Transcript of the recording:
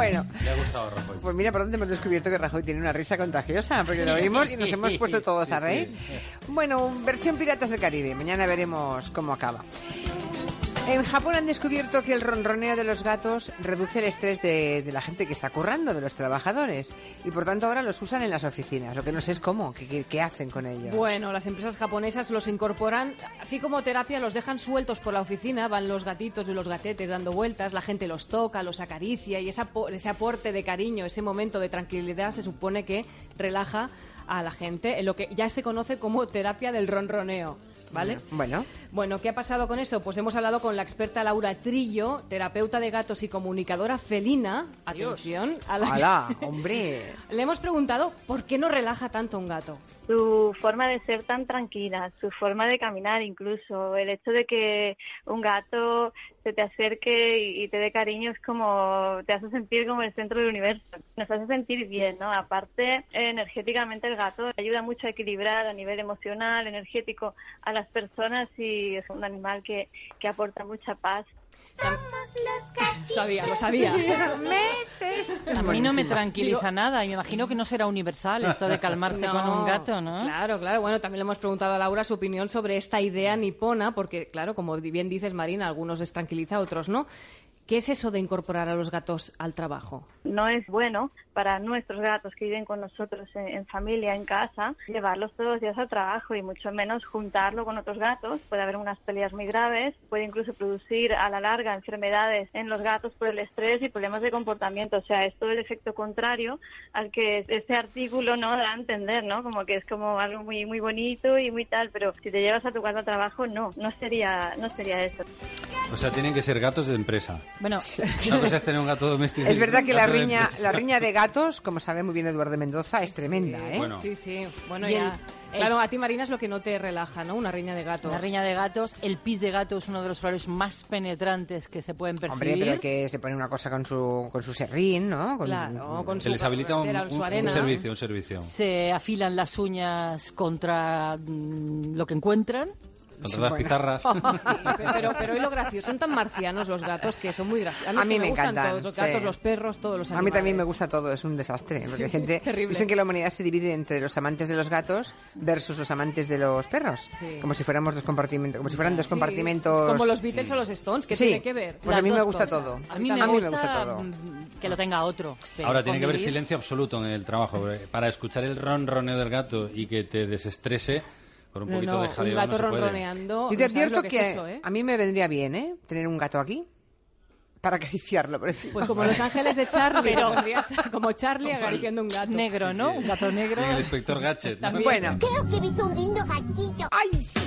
Bueno, Le ha gustado Rajoy. pues mira por dónde hemos descubierto que Rajoy tiene una risa contagiosa, porque lo oímos y nos hemos puesto todos a reír. Bueno, versión Piratas del Caribe. Mañana veremos cómo acaba. En Japón han descubierto que el ronroneo de los gatos reduce el estrés de, la gente que está currando, de los trabajadores, y por tanto ahora los usan en las oficinas. Lo que no sé es cómo, qué, hacen con ellos. Bueno, las empresas japonesas los incorporan, así como terapia, los dejan sueltos por la oficina, van los gatitos y los gatetes dando vueltas, la gente los toca, los acaricia y esa ese aporte de cariño, ese momento de tranquilidad se supone que relaja a la gente en lo que ya se conoce como terapia del ronroneo. ¿Vale? Bueno, Bueno, ¿qué ha pasado con esto? Pues hemos hablado con la experta Laura Trillo, terapeuta de gatos y comunicadora felina. Atención, a la que- ¡Hala, hombre! Le hemos preguntado por qué no relaja tanto un gato. Su forma de ser tan tranquila, su forma de caminar incluso, el hecho de que un gato se te acerque y, te dé cariño es como, te hace sentir como el centro del universo, nos hace sentir bien, ¿no? Aparte, energéticamente el gato ayuda mucho a equilibrar a nivel emocional, energético a las personas y es un animal que, que aporta mucha paz. Sabía, lo sabía. ¡Meses! A mí no me tranquiliza nada. y Me imagino que no será universal esto de calmarse con un gato, ¿no? Claro, claro. Bueno, también le hemos preguntado a Laura su opinión sobre esta idea nipona, porque, claro, como bien dices, Marina, algunos les tranquiliza, otros no. ¿Qué es eso de incorporar a los gatos al trabajo? no es bueno para nuestros gatos que viven con nosotros en, familia, en casa, llevarlos todos los días al trabajo y mucho menos juntarlo con otros gatos. Puede haber unas peleas muy graves, puede incluso producir a la larga enfermedades en los gatos por el estrés y problemas de comportamiento. O sea, es todo el efecto contrario al que este artículo no da a entender, ¿no? Como que es como algo muy muy bonito y muy tal, pero si te llevas a tu gato al trabajo, no, no sería, no sería eso. O sea, tienen que ser gatos de empresa. Bueno, Una cosa es tener un gato doméstico. Es verdad que la riña, la riña de gatos, como sabe muy bien Eduardo Mendoza, es tremenda, ¿eh? Bueno. Sí, sí. Bueno, Y ya. el- el- Claro, a ti, Marina, es lo que no te relaja, ¿no? Una riña de gatos. la riña de gatos, el pis de gato es uno de los flores más penetrantes que se pueden percibir. Hombre, pero que se pone una cosa con su, con su serrín, ¿no? Con- Claro, con Se su les habilita un, su un- un servicio, un servicio. Se afilan las uñas contra mm, lo que encuentran. Contra las pizarras. Sí, pero, pero hoy lo gracioso, son tan marcianos los gatos que son muy graciosos. A mí me gustan encantan, todos, los gatos, sí. los perros, todos los A animales. mí también me gusta todo, es un desastre. Porque hay gente Terrible. dicen que la humanidad se divide entre los amantes de los gatos versus los amantes de los perros. Sí. Como si fuéramos dos compartimentos, como si fueran dos Sí, compartimentos. es como los Beatles o los Stones, que Sí, tiene que ver. Pues a mí me gusta cosas. todo. A mí A me, mí me gusta, todo. mm, que lo tenga otro. Ahora tiene que haber silencio absoluto en el trabajo. eh, Para escuchar el ronroneo del gato y que te desestrese, con un No, poquito no, de un jaleo gato no se puede. ronroneando. Yo te advierto que, que, es eso, ¿eh? a mí me vendría bien, ¿eh? Tener un gato aquí para acariciarlo. por ejemplo. Pues como los ángeles de Charlie, pondrías como Charlie acariciando un gato. Negro, ¿no? Un gato negro. En el inspector Gadget. ¿no? Bueno, Creo que he visto un lindo gatito. ¡ay! sí!